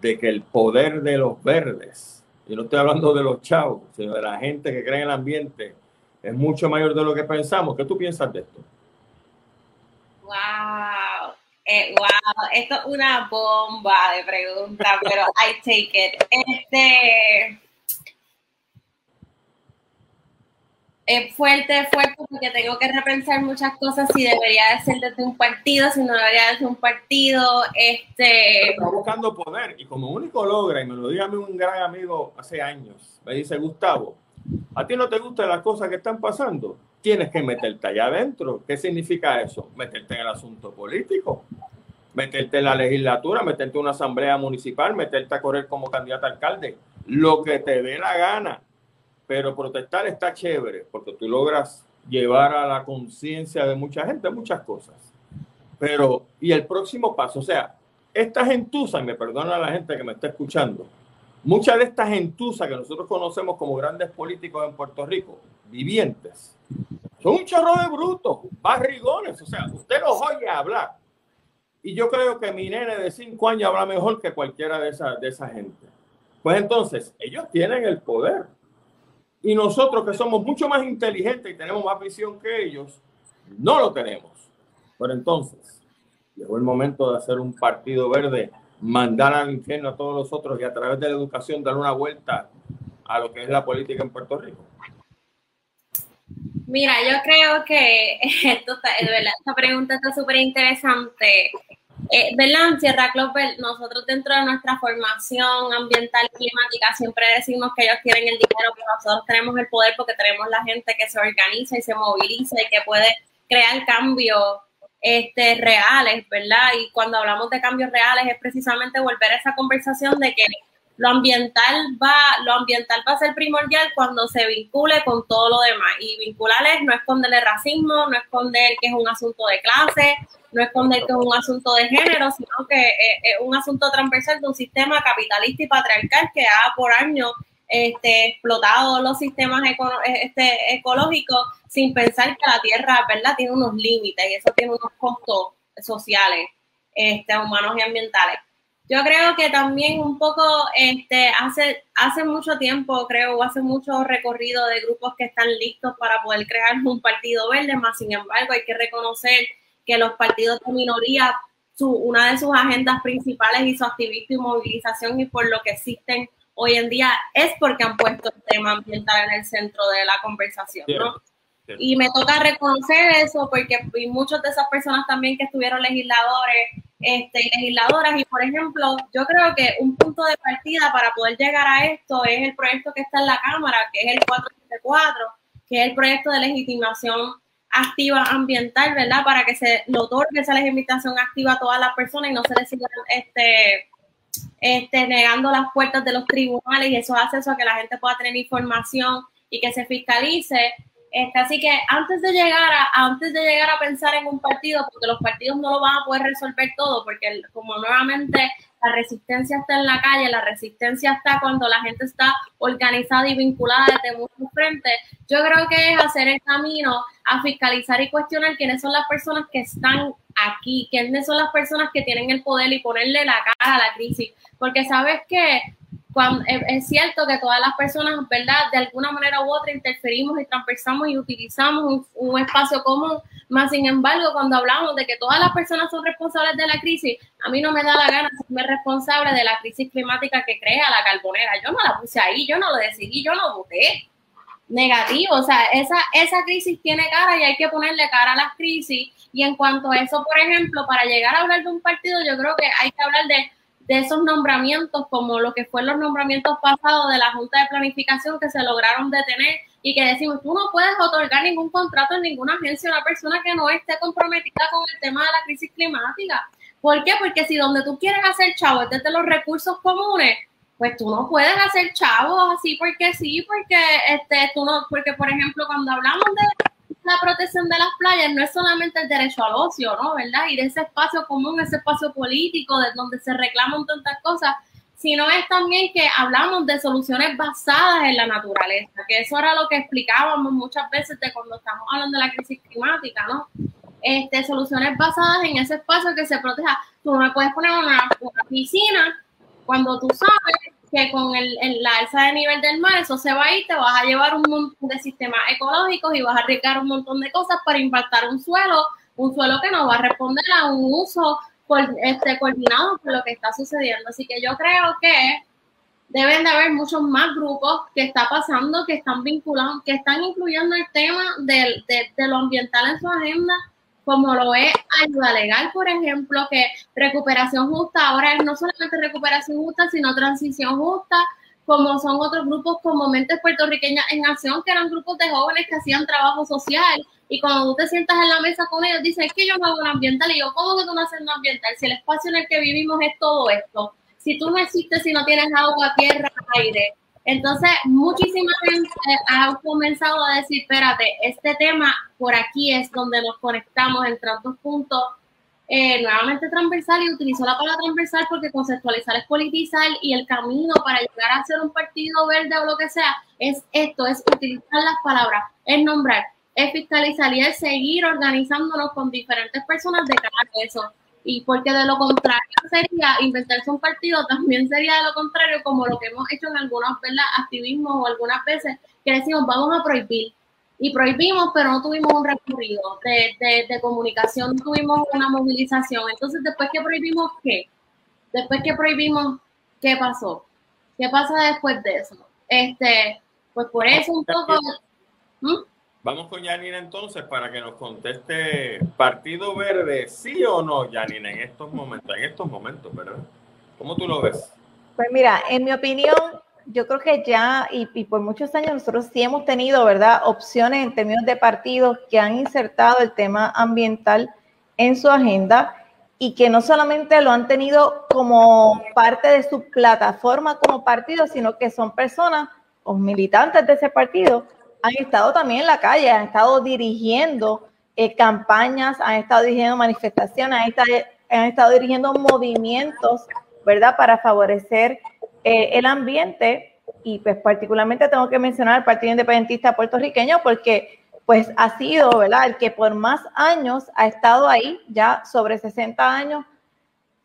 de que el poder de los verdes, y no estoy hablando de los chavos, sino de la gente que cree en el ambiente, es mucho mayor de lo que pensamos. ¿Qué tú piensas de esto? Wow. Eh, wow, esto es una bomba de preguntas, pero I take it. Este es fuerte, fuerte, porque tengo que repensar muchas cosas si debería de ser desde un partido, si no debería de ser un partido. Este... Está buscando poder y como único logra, y me lo diga a mí un gran amigo hace años, me dice Gustavo, ¿a ti no te gustan las cosas que están pasando? tienes que meterte allá adentro. ¿Qué significa eso? Meterte en el asunto político, meterte en la legislatura, meterte en una asamblea municipal, meterte a correr como candidato a alcalde, lo que te dé la gana. Pero protestar está chévere porque tú logras llevar a la conciencia de mucha gente muchas cosas. Pero, y el próximo paso, o sea, esta gentuza, y me perdona la gente que me está escuchando, muchas de estas gentuzas que nosotros conocemos como grandes políticos en Puerto Rico, vivientes, son un chorro de brutos, barrigones. O sea, usted los oye hablar. Y yo creo que mi nene de cinco años habla mejor que cualquiera de esa, de esa gente. Pues entonces, ellos tienen el poder. Y nosotros que somos mucho más inteligentes y tenemos más visión que ellos, no lo tenemos. Pero entonces, llegó el momento de hacer un partido verde, mandar al infierno a todos los otros y a través de la educación dar una vuelta a lo que es la política en Puerto Rico. Mira, yo creo que esto está, esta pregunta está súper interesante. Eh, ¿Verdad? Sierra Club, nosotros dentro de nuestra formación ambiental y climática siempre decimos que ellos quieren el dinero, pero nosotros tenemos el poder porque tenemos la gente que se organiza y se moviliza y que puede crear cambio este, reales, ¿verdad? Y cuando hablamos de cambios reales es precisamente volver a esa conversación de que lo ambiental va, lo ambiental va a ser primordial cuando se vincule con todo lo demás. Y vincular es no esconder el racismo, no esconder que es un asunto de clase, no esconder que es un asunto de género, sino que es un asunto transversal de un sistema capitalista y patriarcal que ha por años este, explotado los sistemas este, ecológicos sin pensar que la tierra, ¿verdad?, tiene unos límites y eso tiene unos costos sociales, este, humanos y ambientales. Yo creo que también un poco este, hace, hace mucho tiempo, creo, hace mucho recorrido de grupos que están listos para poder crear un partido verde, más sin embargo hay que reconocer que los partidos de minoría, su, una de sus agendas principales y su activismo y movilización y por lo que existen hoy en día es porque han puesto el tema ambiental en el centro de la conversación, ¿no? Y me toca reconocer eso porque y muchas de esas personas también que estuvieron legisladores este, y legisladoras. Y por ejemplo, yo creo que un punto de partida para poder llegar a esto es el proyecto que está en la Cámara, que es el 474, que es el proyecto de legitimación activa ambiental, ¿verdad? Para que se le otorgue esa legitimación activa a todas las personas y no se les siga este, este, negando las puertas de los tribunales y eso hace eso a que la gente pueda tener información y que se fiscalice. Este, así que antes de llegar a antes de llegar a pensar en un partido, porque los partidos no lo van a poder resolver todo, porque como nuevamente la resistencia está en la calle, la resistencia está cuando la gente está organizada y vinculada desde muchos frentes. Yo creo que es hacer el camino a fiscalizar y cuestionar quiénes son las personas que están aquí, quiénes son las personas que tienen el poder y ponerle la cara a la crisis. Porque sabes que cuando, es cierto que todas las personas, ¿verdad? De alguna manera u otra interferimos y transversamos y utilizamos un, espacio común. Más sin embargo, cuando hablamos de que todas las personas son responsables de la crisis, a mí no me da la gana ser responsable de la crisis climática que crea la carbonera. Yo no la puse ahí, yo no lo decidí, yo no voté. Negativo, o sea, esa, esa crisis tiene cara y hay que ponerle cara a las crisis. Y en cuanto a eso, por ejemplo, para llegar a hablar de un partido, yo creo que hay que hablar de de esos nombramientos, como lo que fueron los nombramientos pasados de la Junta de Planificación que se lograron detener y que decimos, tú no puedes otorgar ningún contrato en ninguna agencia a una persona que no esté comprometida con el tema de la crisis climática. ¿Por qué? Porque si donde tú quieres hacer chavo es desde los recursos comunes, pues tú no puedes hacer chavos así porque sí, porque este, tú no, porque por ejemplo cuando hablamos de la protección de las playas no es solamente el derecho al ocio, ¿no? ¿Verdad? Y de ese espacio común, ese espacio político, de donde se reclaman tantas cosas, sino es también que hablamos de soluciones basadas en la naturaleza, que eso era lo que explicábamos muchas veces de cuando estamos hablando de la crisis climática, ¿no? Este, soluciones basadas en ese espacio que se proteja. Tú no puedes poner una, una piscina cuando tú sabes que con el, la alza de nivel del mar, eso se va a ir, te vas a llevar un montón de sistemas ecológicos y vas a arriesgar un montón de cosas para impactar un suelo, un suelo que no va a responder a un uso este, coordinado con lo que está sucediendo. Así que yo creo que deben de haber muchos más grupos que está pasando, que están vinculados, que están incluyendo el tema de, de, de lo ambiental en su agenda como lo es ayuda legal, por ejemplo, que recuperación justa ahora es no solamente recuperación justa, sino transición justa, como son otros grupos como Mentes Puertorriqueñas en Acción, que eran grupos de jóvenes que hacían trabajo social. Y cuando tú te sientas en la mesa con ellos, dicen, es que yo no hago un ambiental. Y yo, ¿cómo que tú no haces un ambiental? Si el espacio en el que vivimos es todo esto. Si tú no existes, si no tienes agua, tierra, aire, entonces, muchísima gente ha comenzado a decir, espérate, este tema por aquí es donde nos conectamos en tantos puntos, eh, nuevamente transversal y utilizó la palabra transversal porque conceptualizar es politizar y el camino para llegar a ser un partido verde o lo que sea es esto, es utilizar las palabras, es nombrar, es fiscalizar y es seguir organizándonos con diferentes personas de cara a eso y porque de lo contrario sería inventarse un partido, también sería de lo contrario como lo que hemos hecho en algunos activismos o algunas veces que decimos vamos a prohibir y prohibimos pero no tuvimos un recorrido de, de, comunicación, no tuvimos una movilización, entonces después que prohibimos qué, después que prohibimos qué pasó, qué pasa después de eso, este, pues por eso un poco... ¿Mm? Vamos con Janine entonces para que nos conteste Partido Verde, sí o no, Janine, en estos momentos, en estos momentos, ¿verdad? ¿Cómo tú lo ves? Pues mira, en mi opinión, yo creo que ya, y, y, por muchos años nosotros sí hemos tenido, ¿verdad?, opciones en términos de partidos que han insertado el tema ambiental en su agenda y que no solamente lo han tenido como parte de su plataforma como partido, sino que son personas o militantes de ese partido, han estado también en la calle, han estado dirigiendo eh, campañas, han estado dirigiendo manifestaciones, han estado, han estado dirigiendo movimientos, ¿verdad?, para favorecer eh, el ambiente. Y pues particularmente tengo que mencionar al Partido Independentista puertorriqueño porque pues ha sido, ¿verdad?, el que por más años ha estado ahí, ya sobre 60 años,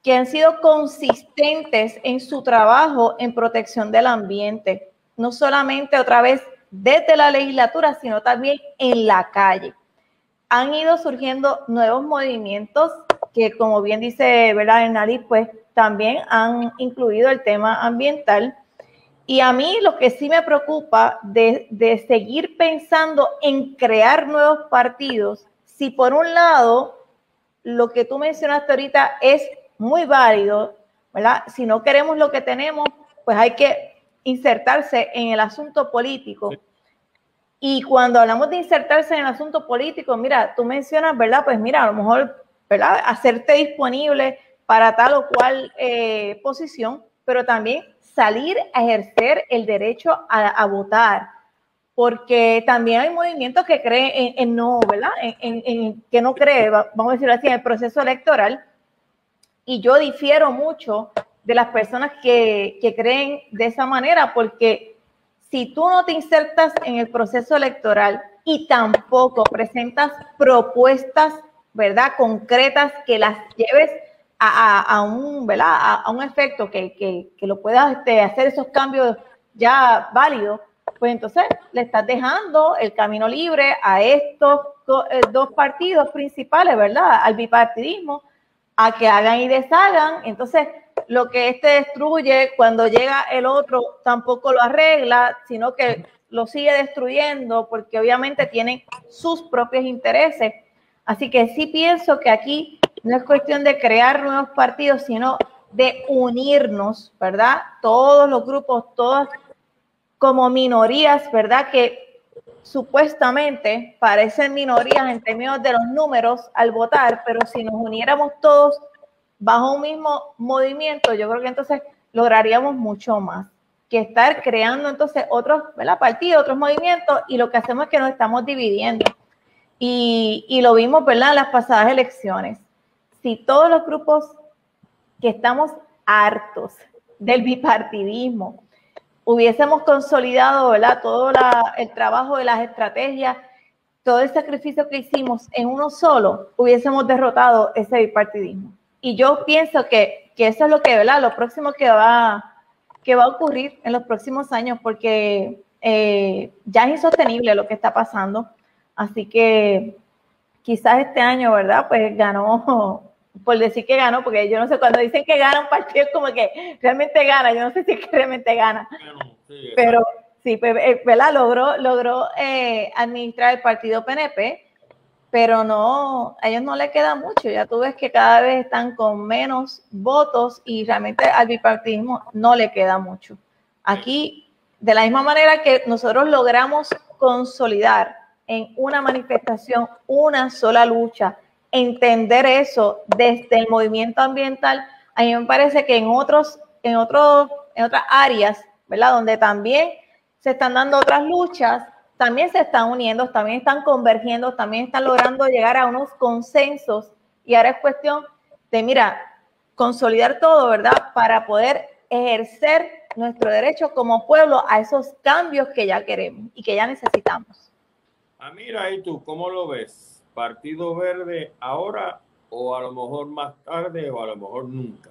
que han sido consistentes en su trabajo en protección del ambiente, no solamente otra vez desde la legislatura, sino también en la calle. Han ido surgiendo nuevos movimientos que, como bien dice, ¿verdad?, Hernali, pues también han incluido el tema ambiental y a mí lo que sí me preocupa de, de, seguir pensando en crear nuevos partidos, si por un lado lo que tú mencionaste ahorita es muy válido, ¿verdad? Si no queremos lo que tenemos, pues hay que insertarse en el asunto político. Y cuando hablamos de insertarse en el asunto político, mira, tú mencionas, ¿verdad? Pues mira, a lo mejor, ¿verdad? Hacerte disponible para tal o cual eh, posición, pero también salir a ejercer el derecho a, votar, porque también hay movimientos que creen en, no, ¿verdad? En, que no cree, vamos a decirlo así, en el proceso electoral. Y yo difiero mucho de las personas que, que creen de esa manera, porque si tú no te insertas en el proceso electoral y tampoco presentas propuestas, ¿verdad? Concretas que las lleves a, un, ¿verdad? A, un efecto que, que, lo pueda este, hacer esos cambios ya válidos, pues entonces le estás dejando el camino libre a estos eh, dos partidos principales, ¿verdad? Al bipartidismo, a que hagan y deshagan. Entonces, lo que este destruye, cuando llega el otro, tampoco lo arregla, sino que lo sigue destruyendo porque obviamente tienen sus propios intereses. Así que sí pienso que aquí no es cuestión de crear nuevos partidos, sino de unirnos, ¿verdad? Todos los grupos, todas como minorías, ¿verdad? Que supuestamente parecen minorías en términos de los números al votar, pero si nos uniéramos todos bajo un mismo movimiento, yo creo que entonces lograríamos mucho más que estar creando entonces otros partidos, otros movimientos, y lo que hacemos es que nos estamos dividiendo. Y, y lo vimos, ¿verdad?, en las pasadas elecciones si todos los grupos que estamos hartos del bipartidismo hubiésemos consolidado ¿verdad? todo el trabajo de las estrategias, todo el sacrificio que hicimos en uno solo, hubiésemos derrotado ese bipartidismo. Y yo pienso que, que eso es lo que, ¿verdad? Lo próximo que va, que va a ocurrir en los próximos años, porque eh, ya es insostenible lo que está pasando. Así que quizás este año, ¿verdad? Pues ganó por decir que ganó, porque yo no sé, cuando dicen que gana un partido es como que realmente gana, yo no sé si es que realmente gana. Pero sí, pues, eh, ¿verdad? Logró, logró eh, administrar el partido PNP, pero no, a ellos no le queda mucho. Ya tú ves que cada vez están con menos votos y realmente al bipartidismo no le queda mucho. Aquí, de la misma manera que nosotros logramos consolidar en una manifestación una sola lucha, entender eso desde el movimiento ambiental, a mí me parece que en otros, en otros, en otras áreas, ¿verdad? Donde también se están dando otras luchas, también se están uniendo, también están convergiendo, también están logrando llegar a unos consensos y ahora es cuestión de, mira, consolidar todo, ¿verdad? Para poder ejercer nuestro derecho como pueblo a esos cambios que ya queremos y que ya necesitamos. Ah, mira, ¿y tú cómo lo ves? Partido Verde ahora o a lo mejor más tarde o a lo mejor nunca?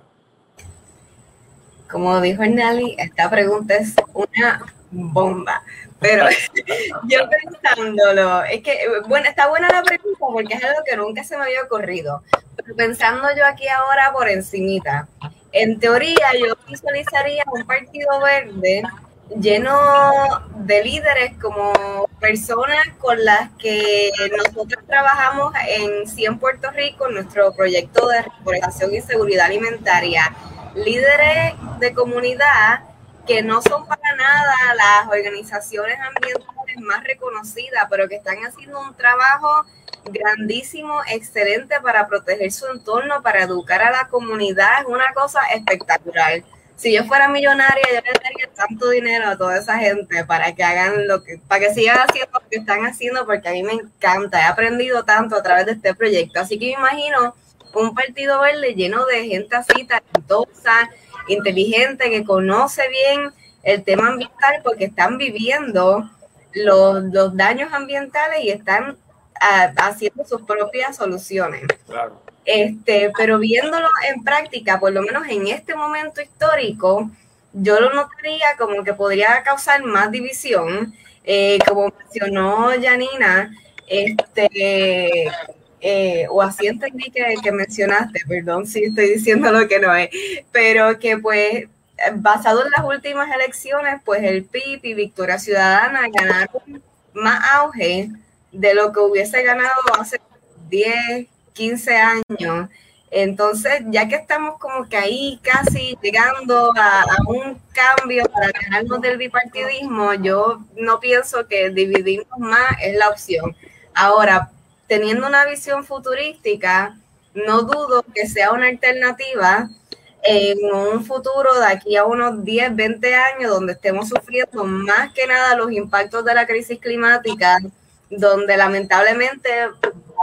Como dijo Hernali, esta pregunta es una bomba. Pero yo pensándolo, es que, bueno, está buena la pregunta porque es algo que nunca se me había ocurrido. Pero pensando yo aquí ahora por encimita, en teoría yo visualizaría un partido verde lleno de líderes como personas con las que nosotros trabajamos en 100 Puerto Rico, en nuestro proyecto de reforestación y seguridad alimentaria. Líderes de comunidad que no son para nada las organizaciones ambientales es más reconocida, pero que están haciendo un trabajo grandísimo, excelente para proteger su entorno, para educar a la comunidad, es una cosa espectacular. Si yo fuera millonaria, yo le daría tanto dinero a toda esa gente para que hagan lo que, para que sigan haciendo lo que están haciendo, porque a mí me encanta, he aprendido tanto a través de este proyecto. Así que me imagino un partido verde lleno de gente así, talentosa, inteligente, que conoce bien el tema ambiental, porque están viviendo los, los daños ambientales y están haciendo sus propias soluciones. Este, pero viéndolo en práctica, por lo menos en este momento histórico, yo lo notaría como que podría causar más división. Eh, como mencionó Janina, este, eh, o así entendí que, que, mencionaste, perdón si estoy diciendo lo que no es, pero que pues basado en las últimas elecciones, pues el PIB y Victoria Ciudadana ganaron más auge de lo que hubiese ganado hace 10, 15 años. Entonces, ya que estamos como que ahí casi llegando a, un cambio para ganarnos del bipartidismo, yo no pienso que dividirnos más es la opción. Ahora, teniendo una visión futurística, no dudo que sea una alternativa en un futuro de aquí a unos 10, 20 años, donde estemos sufriendo más que nada los impactos de la crisis climática donde lamentablemente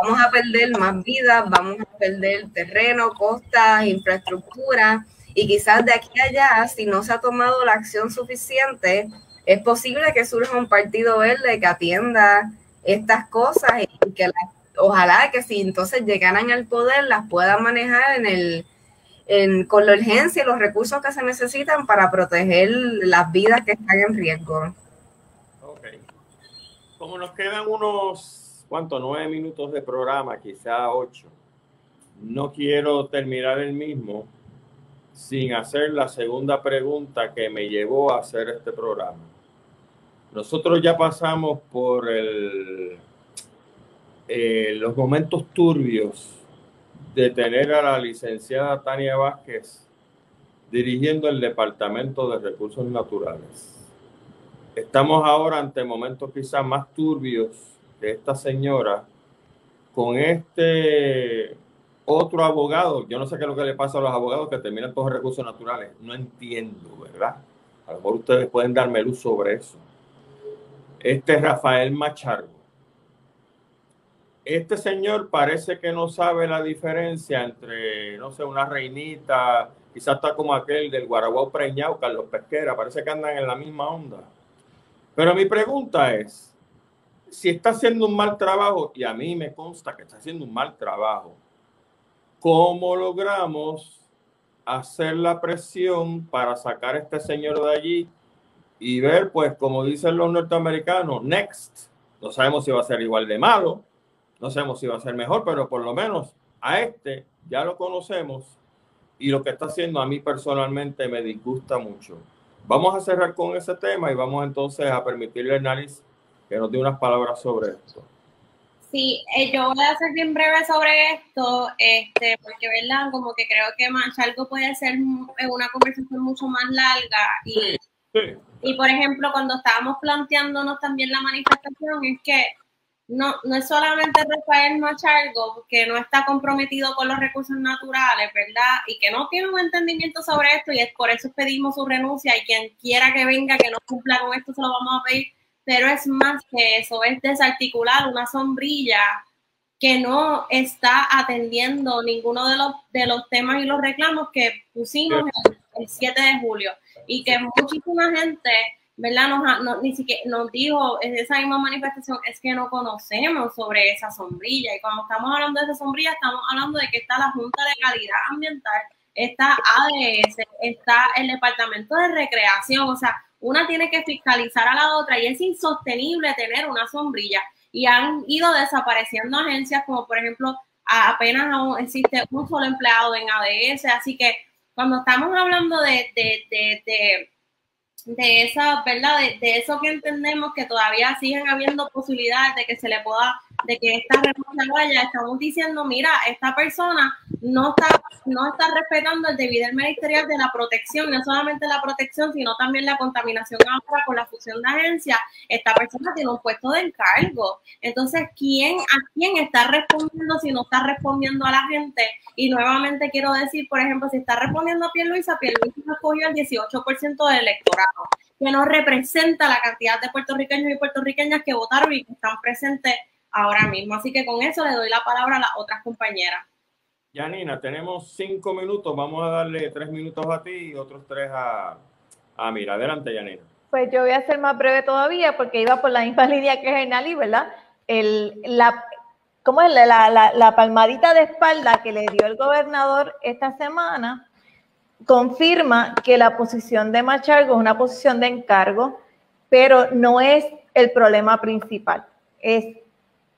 vamos a perder más vidas, vamos a perder terreno, costas, infraestructura, y quizás de aquí a allá, si no se ha tomado la acción suficiente, es posible que surja un partido verde que atienda estas cosas y que ojalá que si entonces llegaran al poder las puedan manejar en el, en, con la urgencia y los recursos que se necesitan para proteger las vidas que están en riesgo como nos quedan unos, ¿cuántos? Nueve minutos de programa, quizá ocho. No quiero terminar el mismo sin hacer la segunda pregunta que me llevó a hacer este programa. Nosotros ya pasamos por eh, los momentos turbios de tener a la licenciada Tania Vázquez dirigiendo el Departamento de Recursos Naturales Estamos ahora ante momentos quizás más turbios de esta señora con este otro abogado. Yo no sé qué es lo que le pasa a los abogados que terminan los recursos naturales. No entiendo, ¿verdad? A lo mejor ustedes pueden darme luz sobre eso. Este Rafael Machargo. Este señor parece que no sabe la diferencia entre, no sé, una reinita, quizás está como aquel del Guaraguao Preñao, Carlos Pesquera, parece que andan en la misma onda. Pero mi pregunta es, si está haciendo un mal trabajo, y a mí me consta que está haciendo un mal trabajo, ¿cómo logramos hacer la presión para sacar a este señor de allí y ver, pues, como dicen los norteamericanos, next? No sabemos si va a ser igual de malo, no sabemos si va a ser mejor, pero por lo menos a este ya lo conocemos y lo que está haciendo a mí personalmente me disgusta mucho. Vamos a cerrar con ese tema y vamos entonces a permitirle a Naris que nos dé unas palabras sobre esto. Sí, eh, yo voy a ser bien breve sobre esto, este, porque verdad, como que creo que algo puede ser una conversación mucho más larga y, y por ejemplo cuando estábamos planteándonos también la manifestación es que no, no es solamente Rafael Machargo, que no está comprometido con los recursos naturales, ¿verdad? Y que no tiene un entendimiento sobre esto y es por eso pedimos su renuncia y quien quiera que venga, que no cumpla con esto, se lo vamos a pedir. Pero es más que eso, es desarticular una sombrilla que no está atendiendo ninguno de los, de los temas y los reclamos que pusimos el 7 de julio y que muchísima gente ¿verdad? Nos, ni siquiera nos dijo en esa misma manifestación, es que no conocemos sobre esa sombrilla. Y cuando estamos hablando de esa sombrilla, estamos hablando de que está la Junta de Calidad Ambiental, está ADS, está el Departamento de Recreación, o sea, una tiene que fiscalizar a la otra y es insostenible tener una sombrilla. Y han ido desapareciendo agencias como por ejemplo, apenas aún existe un solo empleado en ADS, así que cuando estamos hablando de, de, de de esa, ¿verdad? De, eso que entendemos que todavía siguen habiendo posibilidades de que se le pueda de que esta renuncia vaya, estamos diciendo, mira, esta persona no está, no está respetando el debido ministerial de la protección, no solamente la protección, sino también la contaminación ahora con la fusión de agencias. Esta persona tiene un puesto de encargo. Entonces, ¿quién a quién está respondiendo si no está respondiendo a la gente? Y nuevamente quiero decir, por ejemplo, si está respondiendo a Pierluisa, Pierluisa escogió el 18% del electorado que no representa la cantidad de puertorriqueños y puertorriqueñas que votaron y que están presentes ahora mismo. Así que con eso le doy la palabra a las otras compañeras. Yanina, tenemos cinco minutos. Vamos a darle tres minutos a ti y otros tres a, a Mira. Adelante, Yanina. Pues yo voy a ser más breve todavía porque iba por la misma línea que Hernali, ¿verdad? El, la, ¿Cómo es la, la, la palmadita de espalda que le dio el gobernador esta semana? confirma que la posición de Machargo es una posición de encargo, pero no es el problema principal. Es,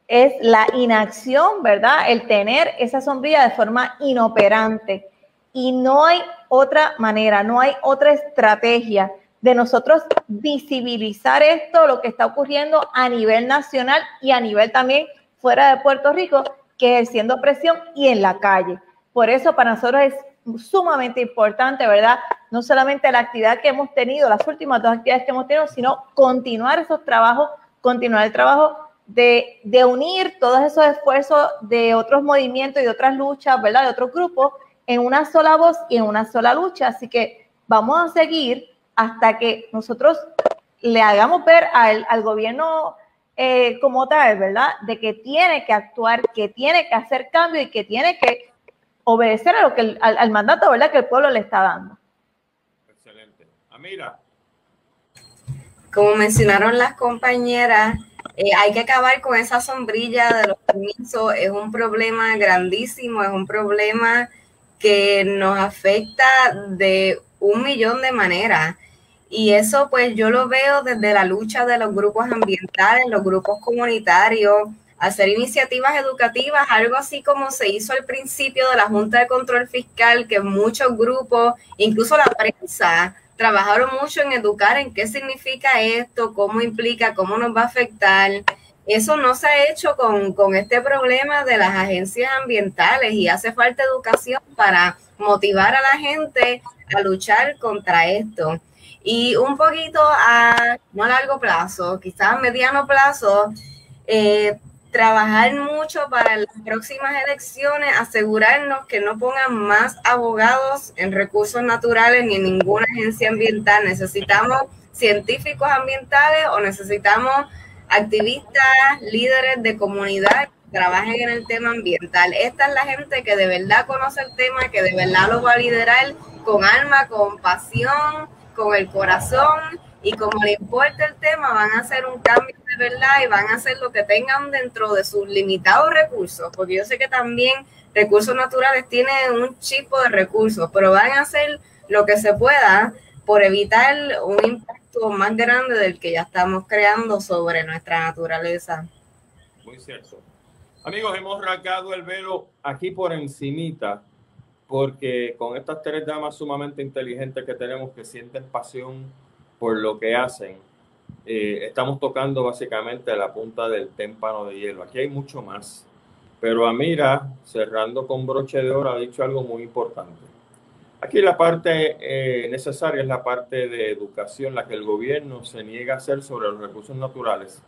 es la inacción, ¿verdad? El tener esa sombrilla de forma inoperante. Y no hay otra manera, no hay otra estrategia de nosotros visibilizar esto, lo que está ocurriendo a nivel nacional y a nivel también fuera de Puerto Rico, que ejerciendo presión y en la calle. Por eso para nosotros es sumamente importante, ¿verdad? No solamente la actividad que hemos tenido, las últimas dos actividades que hemos tenido, sino continuar esos trabajos, continuar el trabajo de, de unir todos esos esfuerzos de otros movimientos y de otras luchas, ¿verdad? De otros grupos en una sola voz y en una sola lucha. Así que vamos a seguir hasta que nosotros le hagamos ver al, al gobierno eh, como tal, ¿verdad? De que tiene que actuar, que tiene que hacer cambio y que tiene que obedecer a lo que al, mandato ¿verdad? que el pueblo le está dando. Excelente. Amira. Como mencionaron las compañeras, eh, hay que acabar con esa sombrilla de los permisos. Es un problema grandísimo, es un problema que nos afecta de un millón de maneras. Y eso pues yo lo veo desde la lucha de los grupos ambientales, los grupos comunitarios, hacer iniciativas educativas, algo así como se hizo al principio de la Junta de Control Fiscal, que muchos grupos, incluso la prensa, trabajaron mucho en educar en qué significa esto, cómo implica, cómo nos va a afectar. Eso no se ha hecho con, con este problema de las agencias ambientales y hace falta educación para motivar a la gente a luchar contra esto. Y un poquito a, no a largo plazo, quizás a mediano plazo, eh, trabajar mucho para las próximas elecciones, asegurarnos que no pongan más abogados en recursos naturales ni en ninguna agencia ambiental. Necesitamos científicos ambientales o necesitamos activistas, líderes de comunidad que trabajen en el tema ambiental. Esta es la gente que de verdad conoce el tema, que de verdad lo va a liderar con alma, con pasión, con el corazón y como le importa el tema, van a hacer un cambio verdad y van a hacer lo que tengan dentro de sus limitados recursos, porque yo sé que también recursos naturales tienen un chipo de recursos, pero van a hacer lo que se pueda por evitar un impacto más grande del que ya estamos creando sobre nuestra naturaleza. Muy cierto. Amigos, hemos rasgado el velo aquí por encimita, porque con estas tres damas sumamente inteligentes que tenemos que sienten pasión por lo que hacen, eh, estamos tocando básicamente la punta del témpano de hielo. Aquí hay mucho más. Pero Amira, cerrando con broche de oro, ha dicho algo muy importante. Aquí la parte eh, necesaria es la parte de educación, la que el gobierno se niega a hacer sobre los recursos naturales.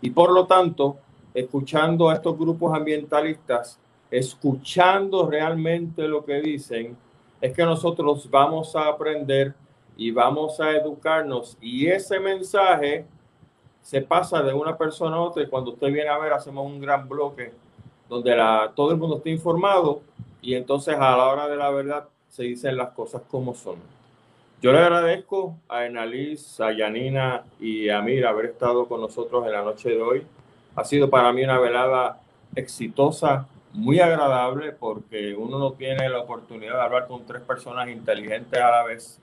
Y por lo tanto, escuchando a estos grupos ambientalistas, escuchando realmente lo que dicen, es que nosotros vamos a aprender y vamos a educarnos. Y ese mensaje se pasa de una persona a otra y cuando usted viene a ver hacemos un gran bloque donde la, todo el mundo está informado y entonces a la hora de la verdad se dicen las cosas como son. Yo le agradezco a Enaliz, a Yanina y a Mira haber estado con nosotros en la noche de hoy. Ha sido para mí una velada exitosa, muy agradable, porque uno no tiene la oportunidad de hablar con tres personas inteligentes a la vez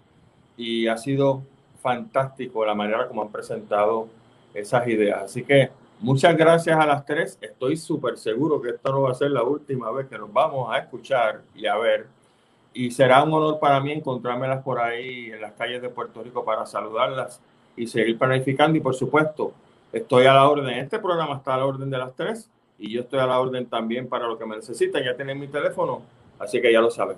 y ha sido fantástico la manera como han presentado esas ideas. Así que muchas gracias a las tres. Estoy súper seguro que esta no va a ser la última vez que nos vamos a escuchar y a ver. Y será un honor para mí encontrármelas por ahí en las calles de Puerto Rico para saludarlas y seguir planificando. Y por supuesto, estoy a la orden. Este programa está a la orden de las tres y yo estoy a la orden también para lo que me necesiten. Ya tienen mi teléfono, así que ya lo saben.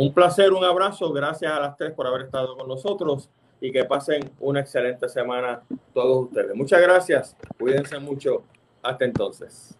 Un placer, un abrazo. Gracias a las tres por haber estado con nosotros y que pasen una excelente semana todos ustedes. Muchas gracias. Cuídense mucho. Hasta entonces.